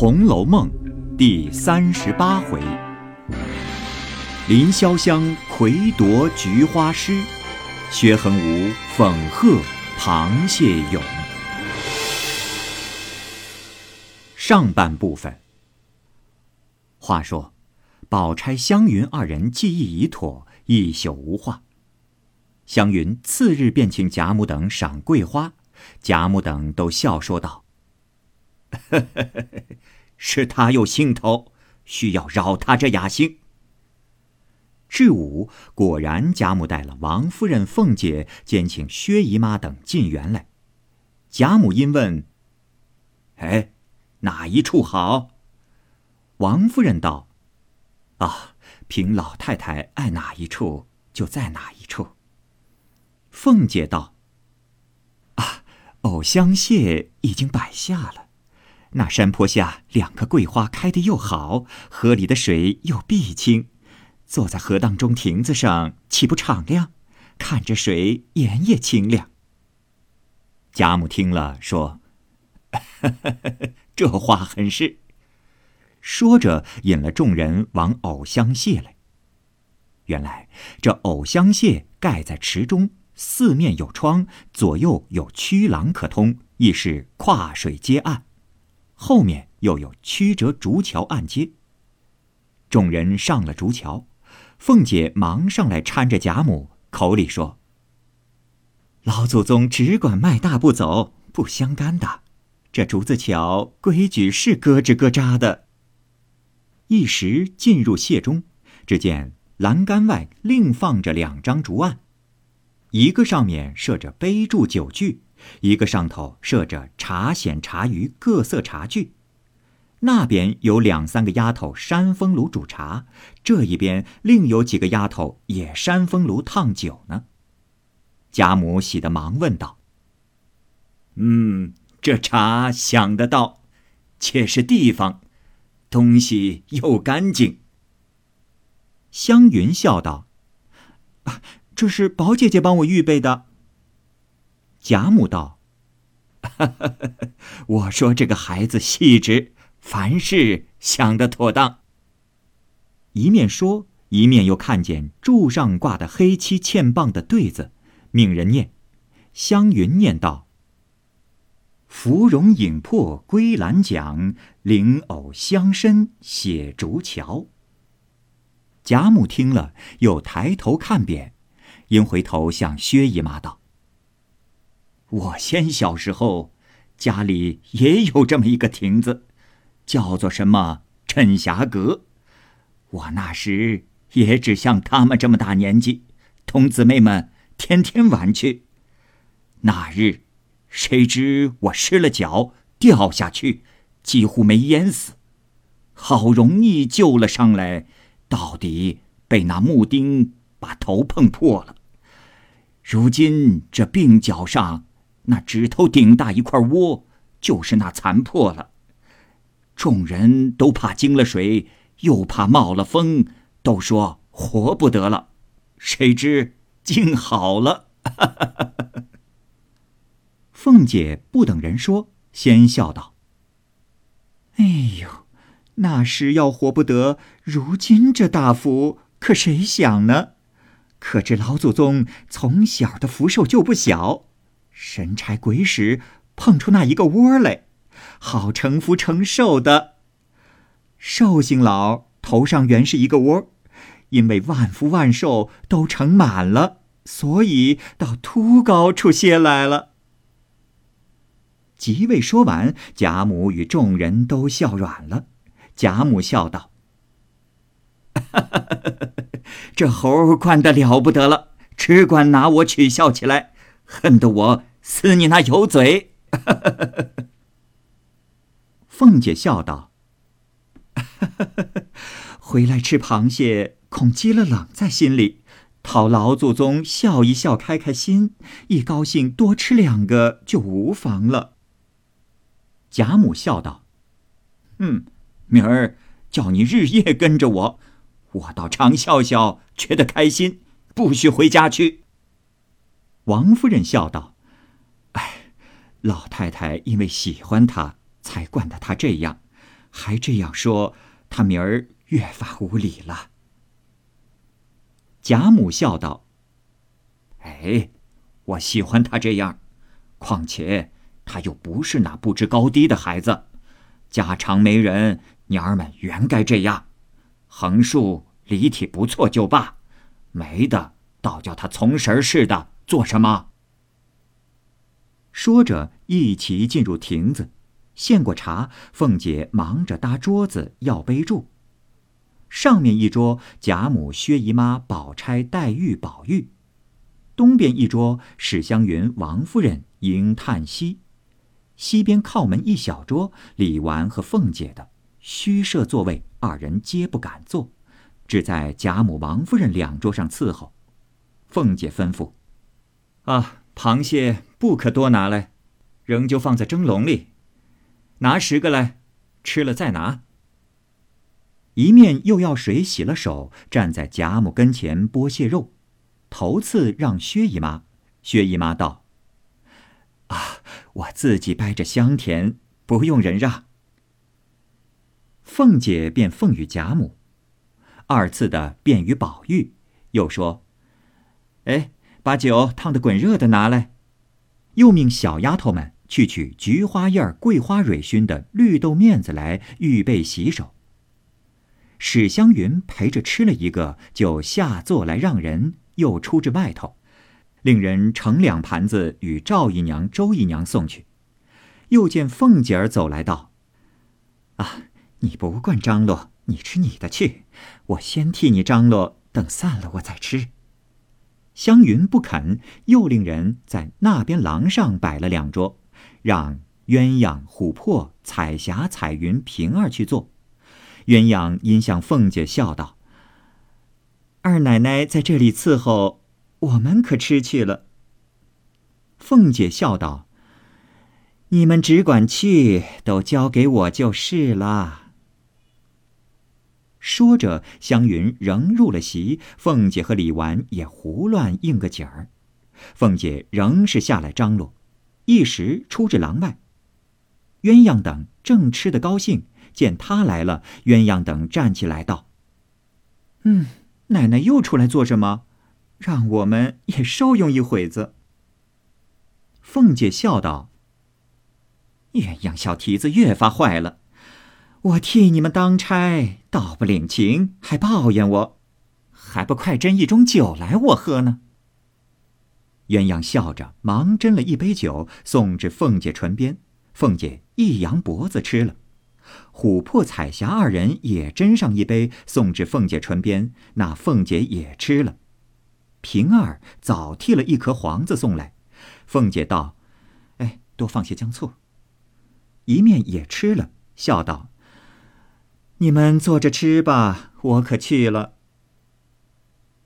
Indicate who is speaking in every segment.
Speaker 1: 红楼梦》第三十八回：林潇湘魁夺菊花诗，薛恒无讽贺螃蟹咏。上半部分。话说，宝钗、湘云二人计议已妥，一宿无话。湘云次日便请贾母等赏桂花，贾母等都笑说道：“ 是他有兴头，需要扰他这雅兴。”至午，果然贾母带了王夫人、凤姐，兼请薛姨妈等进园来。贾母因问：“哎？”哪一处好？王夫人道：“啊，凭老太太爱哪一处，就在哪一处。”凤姐道：“啊，藕香榭已经摆下了，那山坡下两棵桂花开得又好，河里的水又碧清，坐在河当中亭子上，岂不敞亮？看着水，眼也清亮。”贾母听了，说。这话很是。说着，引了众人往藕香榭来。原来这藕香榭盖在池中，四面有窗，左右有曲廊可通，亦是跨水接岸。后面又有曲折竹桥暗接。众人上了竹桥，凤姐忙上来搀着贾母，口里说：“老祖宗只管迈大步走，不相干的。”这竹子桥规矩是咯吱咯喳的。一时进入榭中，只见栏杆外另放着两张竹案，一个上面设着杯箸酒具，一个上头设着茶筅茶盂各色茶具。那边有两三个丫头扇风炉煮茶，这一边另有几个丫头也扇风炉烫酒呢。贾母喜得忙问道：“嗯。”这茶想得到，且是地方，东西又干净。湘云笑道：“啊，这是宝姐姐帮我预备的。”贾母道：“我说这个孩子细致，凡事想得妥当。”一面说，一面又看见柱上挂的黑漆嵌棒的对子，命人念。湘云念道。芙蓉影破归兰桨，灵藕香深写竹桥。贾母听了，又抬头看扁，因回头向薛姨妈道：“我先小时候，家里也有这么一个亭子，叫做什么趁霞阁。我那时也只像他们这么大年纪，同姊妹们天天玩去。那日。”谁知我失了脚，掉下去，几乎没淹死，好容易救了上来，到底被那木钉把头碰破了。如今这鬓角上那指头顶大一块窝，就是那残破了。众人都怕惊了水，又怕冒了风，都说活不得了。谁知竟好了。凤姐不等人说，先笑道：“哎呦，那时要活不得，如今这大福可谁想呢？可知老祖宗从小的福寿就不小，神差鬼使碰出那一个窝来，好成福成寿的。寿星老头上原是一个窝，因为万福万寿都盛满了，所以到秃高处歇来了。”即未说完，贾母与众人都笑软了。贾母笑道：“ 这猴惯得了不得了，只管拿我取笑起来，恨得我撕你那油嘴。”凤姐笑道：“ 回来吃螃蟹，恐积了冷在心里，讨老祖宗笑一笑，开开心，一高兴多吃两个就无妨了。”贾母笑道：“嗯，明儿叫你日夜跟着我，我倒常笑笑，觉得开心，不许回家去。”王夫人笑道：“，老太太因为喜欢他，才惯得他这样。还这样说，他明儿越发无礼了。”贾母笑道：“哎，我喜欢他这样，况且他又不是那不知高低的孩子，家常没人，娘儿们原该这样，横竖离体不错就罢，没的倒叫他从神似的做什么？”说着，一齐进入亭子，献过茶。凤姐忙着搭桌子要杯箸。上面一桌，贾母、薛姨妈、宝钗、黛玉、宝玉；东边一桌，史湘云、王夫人、迎叹息；西边靠门一小桌，李纨和凤姐的，虚设座位，二人皆不敢坐，只在贾母、王夫人两桌上伺候。凤姐吩咐：“啊，螃蟹不可多拿来，仍旧放在蒸笼里，拿十个来，吃了再拿。”一面又要水洗了手，站在贾母跟前剥蟹肉，头次让薛姨妈。薛姨妈道：“啊，我自己掰着香甜，不用人让。”凤姐便奉与贾母，二次的便与宝玉，又说：“哎，把酒烫得滚热的拿来。”又命小丫头们去取菊花叶、桂花蕊熏的绿豆面子来，预备洗手。史湘云陪着吃了一个，就下座来让人，又出至外头，令人盛两盘子与赵姨娘、周姨娘送去。又见凤姐儿走来道：“啊，你不惯张罗，你吃你的去，我先替你张罗，等散了我再吃。”湘云不肯，又令人在那边廊上摆了两桌，让鸳鸯、琥珀、彩霞、彩云、平儿去坐。鸳鸯因向凤姐笑道：“二奶奶在这里伺候，我们可吃去了。”凤姐笑道：“你们只管去，都交给我就是了。”说着，湘云仍入了席，凤姐和李纨也胡乱应个景儿。凤姐仍是下来张罗，一时出至廊外，鸳鸯等正吃得高兴。见他来了，鸳鸯等站起来道：“嗯，奶奶又出来做什么？让我们也受用一会子。”凤姐笑道：“鸳鸯小蹄子越发坏了，我替你们当差，倒不领情，还抱怨我，还不快斟一盅酒来我喝呢？”鸳鸯笑着，忙斟了一杯酒，送至凤姐唇边，凤姐一扬脖子吃了。琥珀、彩霞二人也斟上一杯，送至凤姐唇边。那凤姐也吃了。平儿早剔了一颗黄子送来，凤姐道：“哎，多放些姜醋。”一面也吃了，笑道：“你们坐着吃吧，我可去了。”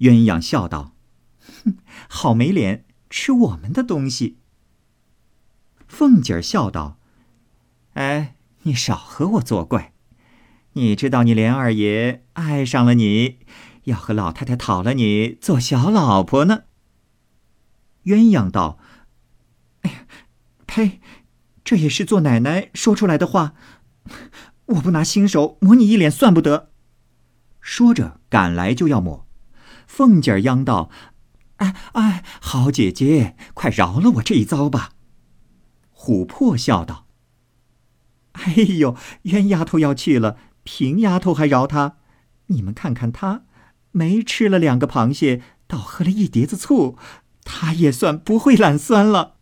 Speaker 1: 鸳鸯笑道：“哼，好没脸，吃我们的东西。”凤姐儿笑道：“哎。”你少和我作怪！你知道你莲二爷爱上了你，要和老太太讨了你做小老婆呢。鸳鸯道：“哎呀，呸！这也是做奶奶说出来的话，我不拿新手抹你一脸算不得。”说着赶来就要抹，凤姐儿央道：“哎哎，好姐姐，快饶了我这一遭吧！”琥珀笑道。哎呦，冤丫头要去了，平丫头还饶她？你们看看她，没吃了两个螃蟹，倒喝了一碟子醋，她也算不会懒酸了。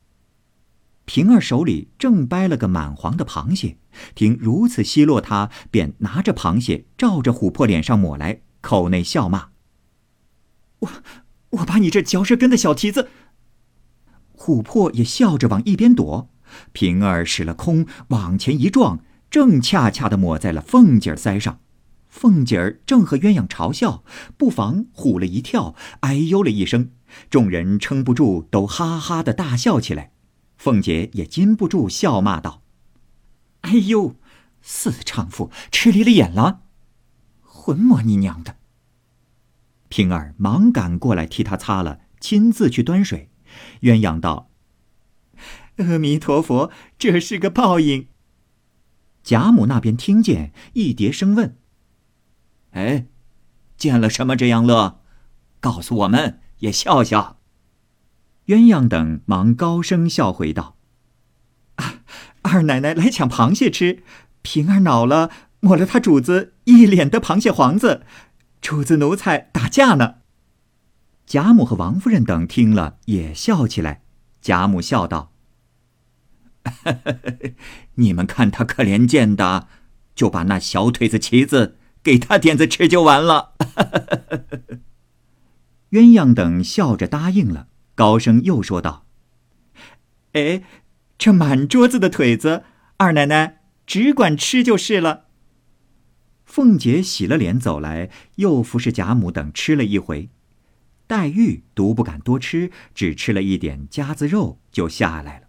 Speaker 1: 平儿手里正掰了个满黄的螃蟹，听如此奚落他，便拿着螃蟹照着琥珀脸上抹来，口内笑骂：“我，我把你这嚼舌根的小蹄子！”琥珀也笑着往一边躲。平儿使了空，往前一撞，正恰恰的抹在了凤姐儿腮上。凤姐儿正和鸳鸯嘲笑，不妨唬了一跳，哎呦了一声。众人撑不住，都哈哈的大笑起来。凤姐也禁不住笑骂道：“哎呦，四娼妇吃离了眼了，混摸你娘的！”平儿忙赶过来替她擦了，亲自去端水。鸳鸯道。阿弥陀佛，这是个报应。贾母那边听见，一叠声问：“
Speaker 2: 哎，见了什么这样乐？告诉我们也笑笑。”
Speaker 1: 鸳鸯等忙高声笑回道：“二奶奶来抢螃蟹吃，平儿恼了，抹了他主子一脸的螃蟹黄子，主子奴才打架呢。”贾母和王夫人等听了也笑起来。贾母笑道：“
Speaker 2: 你们看他可怜见的，就把那小腿子旗子给他点子吃就完了。”
Speaker 1: 鸳鸯等笑着答应了。高声又说道：“哎，这满桌子的腿子，二奶奶只管吃就是了。”凤姐洗了脸走来，又服侍贾母等吃了一回。黛玉独不敢多吃，只吃了一点夹子肉就下来了。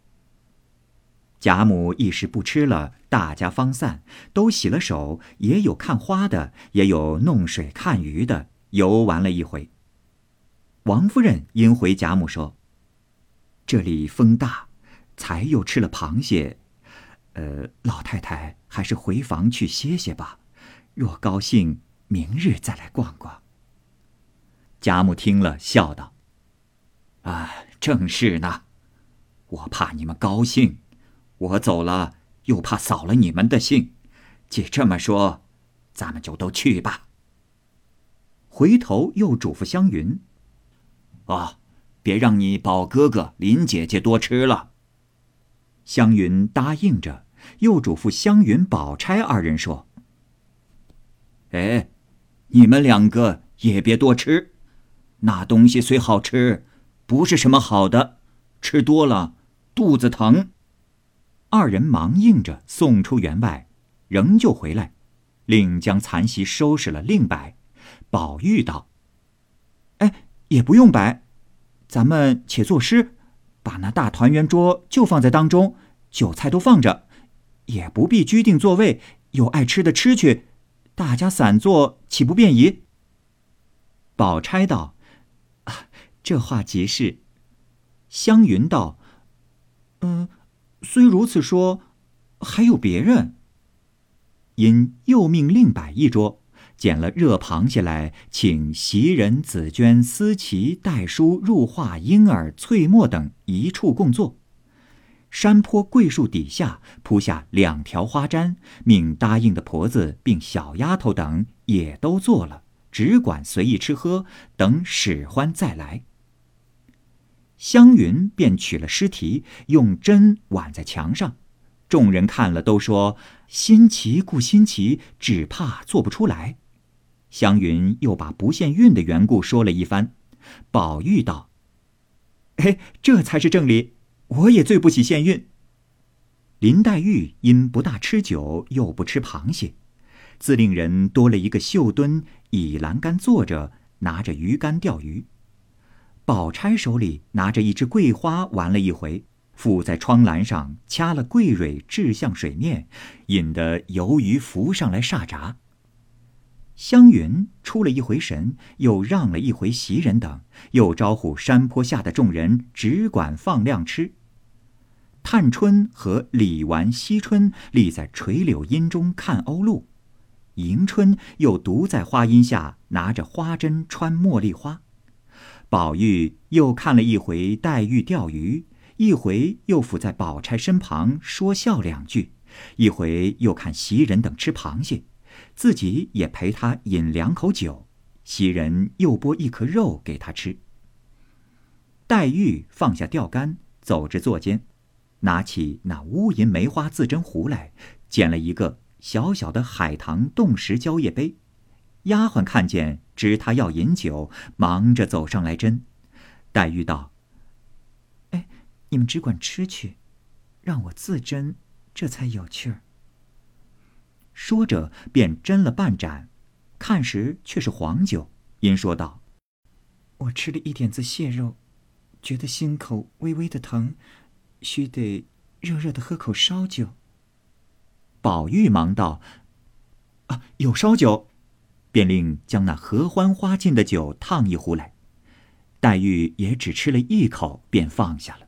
Speaker 1: 贾母一时不吃了，大家方散，都洗了手，也有看花的，也有弄水看鱼的，游玩了一回。王夫人因回贾母说：“这里风大，才又吃了螃蟹，呃，老太太还是回房去歇歇吧。若高兴，明日再来逛逛。”贾母听了，笑道：“
Speaker 2: 啊，正是呢。我怕你们高兴，我走了又怕扫了你们的兴。既这么说，咱们就都去吧。”
Speaker 1: 回头又嘱咐湘云。
Speaker 2: 啊，别让你宝哥哥、林姐姐多吃了。
Speaker 1: 湘云答应着，又嘱咐湘云、宝钗二人说：“
Speaker 2: 哎，你们两个也别多吃，那东西虽好吃，不是什么好的，吃多了肚子疼。”
Speaker 1: 二人忙应着，送出园外，仍旧回来，另将残席收拾了，另摆。宝玉道：“。”也不用摆，咱们且作诗，把那大团圆桌就放在当中，酒菜都放着，也不必拘定座位，有爱吃的吃去，大家散坐岂不便宜？宝钗道：“，这话极是。”湘云道：“嗯，虽如此说，还有别人。”因又命另摆一桌。捡了热螃蟹来，请袭人、紫娟、思琪、黛叔、入画、莺儿、翠墨等一处共坐。山坡桂树底下铺下两条花毡，命答应的婆子并小丫头等也都坐了，只管随意吃喝，等使唤再来。湘云便取了诗题，用针挽在墙上，众人看了都说：“新奇故新奇，只怕做不出来。”湘云又把不限韵的缘故说了一番，宝玉道：“哎，这才是正理，我也最不喜限韵。”林黛玉因不大吃酒，又不吃螃蟹，自令人多了一个绣墩，倚栏杆坐着，拿着鱼竿钓鱼。宝钗手里拿着一支桂花，玩了一回，附在窗栏上，掐了桂蕊，掷向水面，引得游鱼浮上来煞闸。湘云出了一回神，又让了一回袭人等，又招呼山坡下的众人，只管放量吃。探春和李纨、惜春立在垂柳荫中看鸥鹭，迎春又独在花荫下拿着花针穿茉莉花。宝玉又看了一回黛玉钓鱼，一回又伏在宝钗身旁说笑两句，一回又看袭人等吃螃蟹。自己也陪他饮两口酒，袭人又剥一颗肉给他吃。黛玉放下钓竿，走至座间，拿起那乌银梅花自斟壶来，捡了一个小小的海棠冻石蕉叶杯。丫鬟看见，知他要饮酒，忙着走上来斟。黛玉道：“哎，你们只管吃去，让我自斟，这才有趣儿。”说着，便斟了半盏，看时却是黄酒。因说道：“我吃了一点子蟹肉，觉得心口微微的疼，须得热热的喝口烧酒。”宝玉忙道：“啊，有烧酒！”便令将那合欢花进的酒烫一壶来。黛玉也只吃了一口，便放下了。